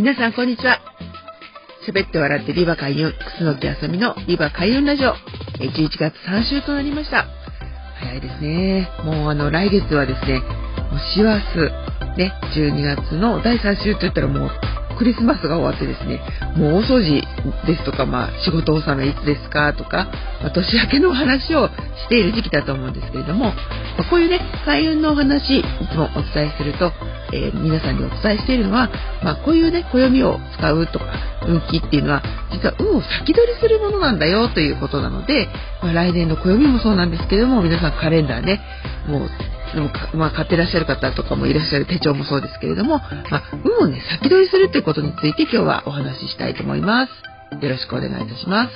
皆さんこんにちは。喋って笑ってリバ開運、楠木あさみのリバ開運ラジオ、11月3週となりました。早いですね。もうあの来月はですね、もう師走、ね、12月の第3週といったらもうクリスマスが終わってですね、もう大掃除ですとか、まあ、仕事納めいつですかとか、まあ、年明けのお話をしている時期だと思うんですけれども、まあ、こういうね、開運のお話、いつもお伝えすると、えー、皆さんにお伝えしているのは、まあ、こういうね、暦を使うとか、運気っていうのは、実は運を先取りするものなんだよということなので、まあ、来年の暦もそうなんですけれども、皆さんカレンダーね、もうでもまあ、買ってらっしゃる方とかもいらっしゃる手帳もそうですけれども、まあ、運をね、先取りするということについて今日はお話ししたいと思います。よろしくお願いいたします。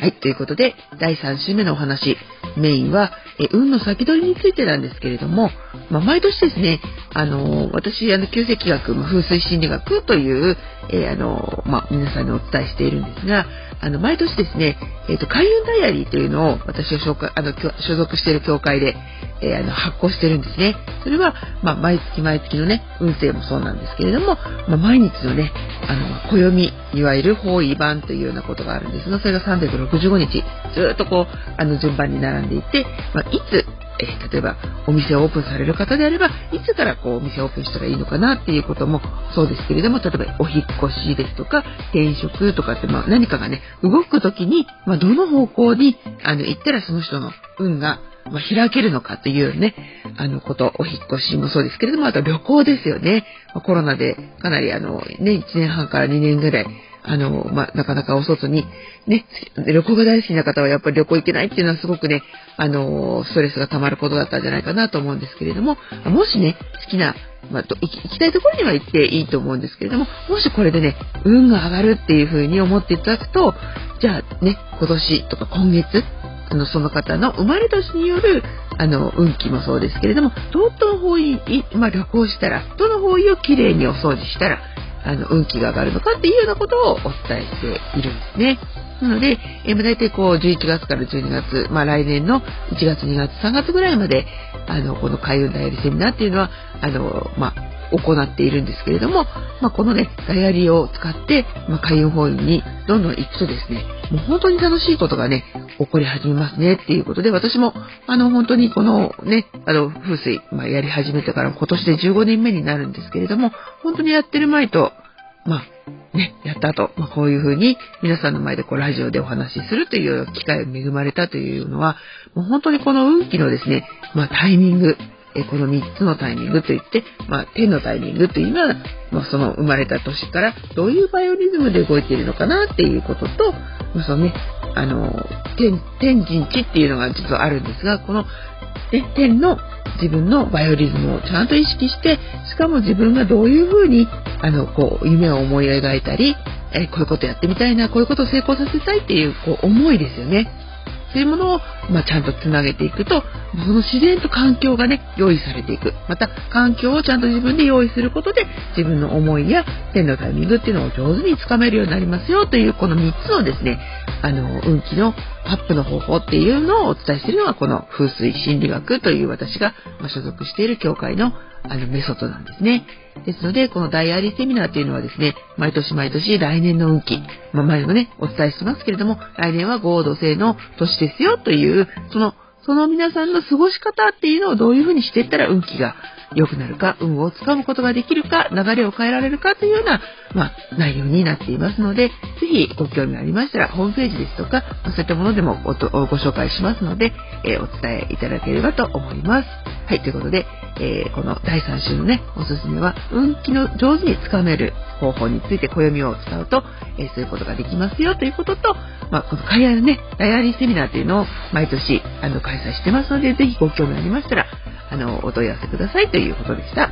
はい、ということで、第3週目のお話、メインは、え運の先取りについてなんですけれども、まあ、毎年ですね、あの私、あの、旧石学、風水心理学という、えー、あのまあ、皆さんにお伝えしているんですが、あの、毎年ですね、えっ、ー、と、開運ダイアリーというのを私が紹介、あの、所属している協会で、えー、あの、発行してるんですね。それは、まあ、毎月毎月のね、運勢もそうなんですけれども、まあ、毎日のね、あの、暦、いわゆる方位版というようなことがあるんですが、それが365日、ずっとこう、あの、順番に並んでいて、まあ、いつ、えー、例えばお店をオープンされる方であれば、いつからこうお店をオープンしたらいいのかなっていうこともそうですけれども、例えばお引越しですとか、転職とかって、まあ何かがね、動くときに、まあどの方向に、あの、行ったらその人の運が、まあ、開けるのかというね、あのこと、お引越しもそうですけれども、あと旅行ですよね。まあ、コロナでかなりあの、ね、1年半から2年ぐらい、あの、まあ、なかなかお外に、ね、旅行が大好きな方はやっぱり旅行行けないっていうのはすごくね、あの、ストレスが溜まることだったんじゃないかなと思うんですけれども、もしね、好きな、まあ、行きたいところには行っていいと思うんですけれども、もしこれでね、運が上がるっていう風に思っていただくと、じゃあね、今年とか今月、あの、その方の生まれ年による、あの、運気もそうですけれども、どの方位、まあ、旅行したら、どの方位をきれいにお掃除したら、あの、運気が上がるのかっていうようなことをお伝えしているんですね。なので、えー、大体こう、11月から12月、まあ来年の1月、2月、3月ぐらいまで、あの、この開運ダイヤリーセミナーっていうのは、あの、まあ、行っているんですけれども、まあ、このね、ダイアリーを使って、まあ、開運法院にどんどん行くとですね、もう本当に楽しいことがね、起こり始めますねっていうことで、私も、あの、本当にこのね、あの、風水、まあ、やり始めてから今年で15年目になるんですけれども、本当にやってる前と、まあ、ね、やった後、まあ、こういうふうに皆さんの前でこうラジオでお話しするという機会を恵まれたというのは、もう本当にこの運気のですね、まあ、タイミング、えこの3つのタイミングといって、まあ、天のタイミングというのは、まあ、その生まれた年からどういうバイオリズムで動いているのかなっていうことと、まあ、そのね、あの、天、天神地っていうのが実はあるんですが、この、ね、天の自分のバイオリズムをちゃんと意識して、しかも自分がどういうふうに、あの、こう、夢を思い描いたり、えこういうことやってみたいな、こういうことを成功させたいっていう、こう、思いですよね。っていうものを、まあ、ちゃんとつなげていくと、その自然と環境がね、用意されていく。また、環境をちゃんと自分で用意することで、自分の思いや天のタイミングっていうのを上手につかめるようになりますよという、この3つのですね、あの、運気のアップの方法っていうのをお伝えしているのが、この風水心理学という私が所属している教会のあのメソッドなんですね。ですので、このダイアリーセミナーっていうのはですね、毎年毎年来年の運気、まあ、前もね、お伝えしてますけれども、来年は合同性の年ですよという、その、その皆さんの過ごし方っていうのをどういうふうにしていったら運気が良くなるか、運をつかむことができるか、流れを変えられるかというような、まあ、内容になっていますので、ぜひご興味ありましたら、ホームページですとか、そういったものでもご紹介しますので、えー、お伝えいただければと思います。はい、ということで、えー、この第3週のね、おすすめは、運気の上手につかめる方法について暦を使うと、えー、そういうことができますよということと、まあ、この海外のね、ダイアリーセミナーというのを毎年、あの、開催してますので、ぜひご興味ありましたら、あの、お問い合わせくださいということでした。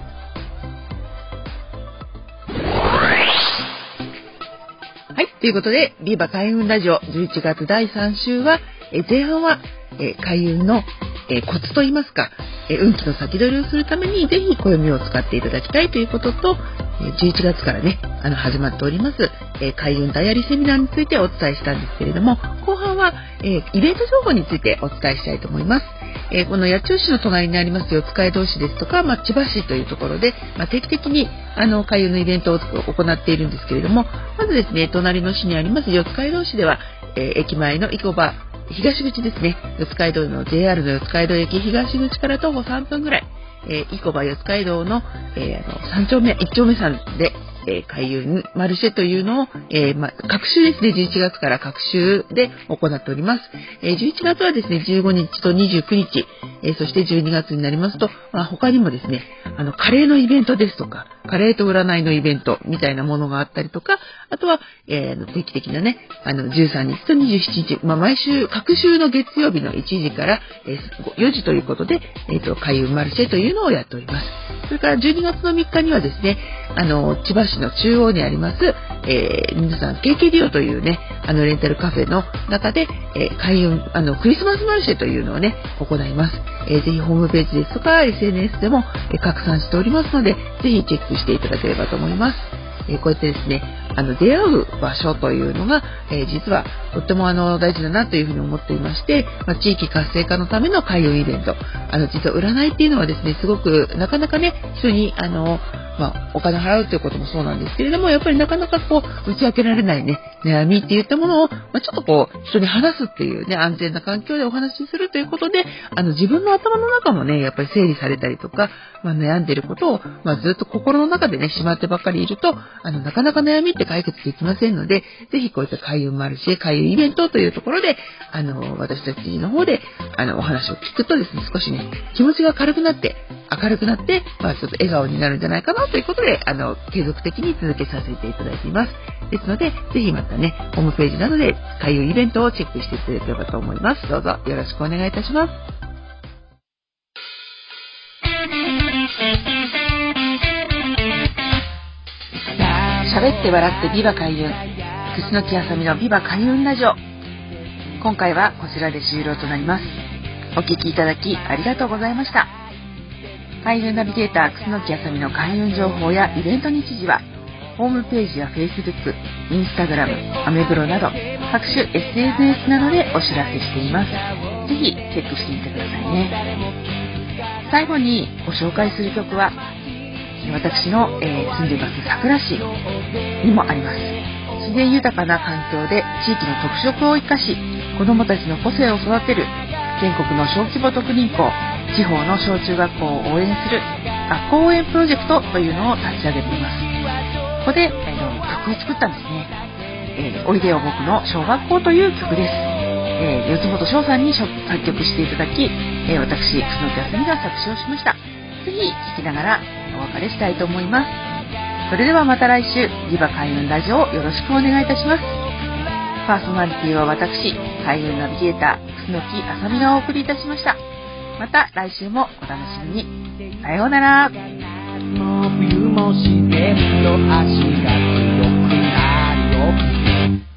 はい。ということで、ビーバ開運ラジオ11月第3週は、え前半は、え開運の、えコツといいますか、え運気の先取りをするために、ぜひ暦を使っていただきたいということと、11月からね、あの、始まっております、え開運ダイアリーセミナーについてお伝えしたんですけれども、後半は、えイベント情報についてお伝えしたいと思います。えこの八千代市の隣にあります四街道市ですとか、まあ、千葉市というところで、まあ、定期的にあの海運のイベントを行っているんですけれども、まずですね、隣の市にあります四街道市では、え駅前の生駒東口ですね、四街道の JR の四街道駅東口から徒歩3分ぐらい、えー、生駒四街道の,、えー、あの3丁目、1丁目さんで、えー、海運マルシェというのを、えー、ま、各週ですね、11月から各週で行っております。えー、11月はですね、15日と29日、えそして12月になりますと、まあ、他にもですね、あの、カレーのイベントですとか、カレーと占いのイベントみたいなものがあったりとか、あとは、え定期的なね、あの、13日と27日、まあ、毎週、各週の月曜日の1時から、え4時ということで、えっ、と、開運マルシェというのをやっております。それから12月の3日にはですね、あの、千葉市の中央にあります、えー、皆さん、KK リオというね、あの、レンタルカフェの中で、えー、開運、あの、クリスマスマルシェというのをね、行います。えー、ぜひホームページですとか、SNS でも、え、拡散しておりますので、ぜひチェックしていただければと思います。え、こうやってですね、あの、出会う場所というのが、え、実はとってもあの、大事だなというふうに思っていまして、まあ、地域活性化のための開運イベント。あの、実は占いっていうのはですね、すごく、なかなかね、人に、あの、まあ、お金払うということもそうなんですけれども、やっぱりなかなかこう、打ち明けられないね、悩みっていったものを、まあ、ちょっとこう、人に話すっていうね、安全な環境でお話しするということで、あの、自分の頭の中もね、やっぱり整理されたりとか、まあ、悩んでることを、まあ、ずっと心の中でね、しまってばっかりいると、あの、なかなか悩みって解決できませんので、ぜひこういった開運マルシェ、開運イベントというところで、あの、私たちの方で、あの、お話を聞くとですね、少しね、気持ちが軽くなって、明るくなって、まあ、ちょっと笑顔になるんじゃないかなということで、あの、継続的に続けさせていただいています。ですので、ぜひまたね、ホームページなどで開運イベントをチェックしていただければと思います。どうぞよろしくお願いいたします。喋って笑ってビバ開運。楠木あさみのビバ開運ラジオ。今回はこちらで終了となります。お聴きいただきありがとうございました。開運ナビゲーター楠木あさみの開運情報やイベント日時はホームページや Facebook、Instagram、アメブロなど各種 SNS などでお知らせしています。ぜひチェックしてみてくださいね。最後にご紹介する曲は私の、えー、住んでいます桜市にもあります。自然豊かな環境で地域の特色を生かし子どもたちの個性を育てる全国の小規模特任校地方の小中学校を応援する学校応援プロジェクトというのを立ち上げています。ここで、えー、曲を作ったんですね、えー、おいでよ僕の小学校という曲です、えー、四本翔さんに作曲していただき、え私楠木あすみが作詞をしました。ぜひ聴きながらお別れしたいと思います。それではまた来週リバ開運ラジオをよろしくお願いいたします。パーソナリティは私開運ナビゲーター楠木あさみがお送りいたしました。また来週もお楽しみに。さようなら。も冬も自然の足が強くなるよ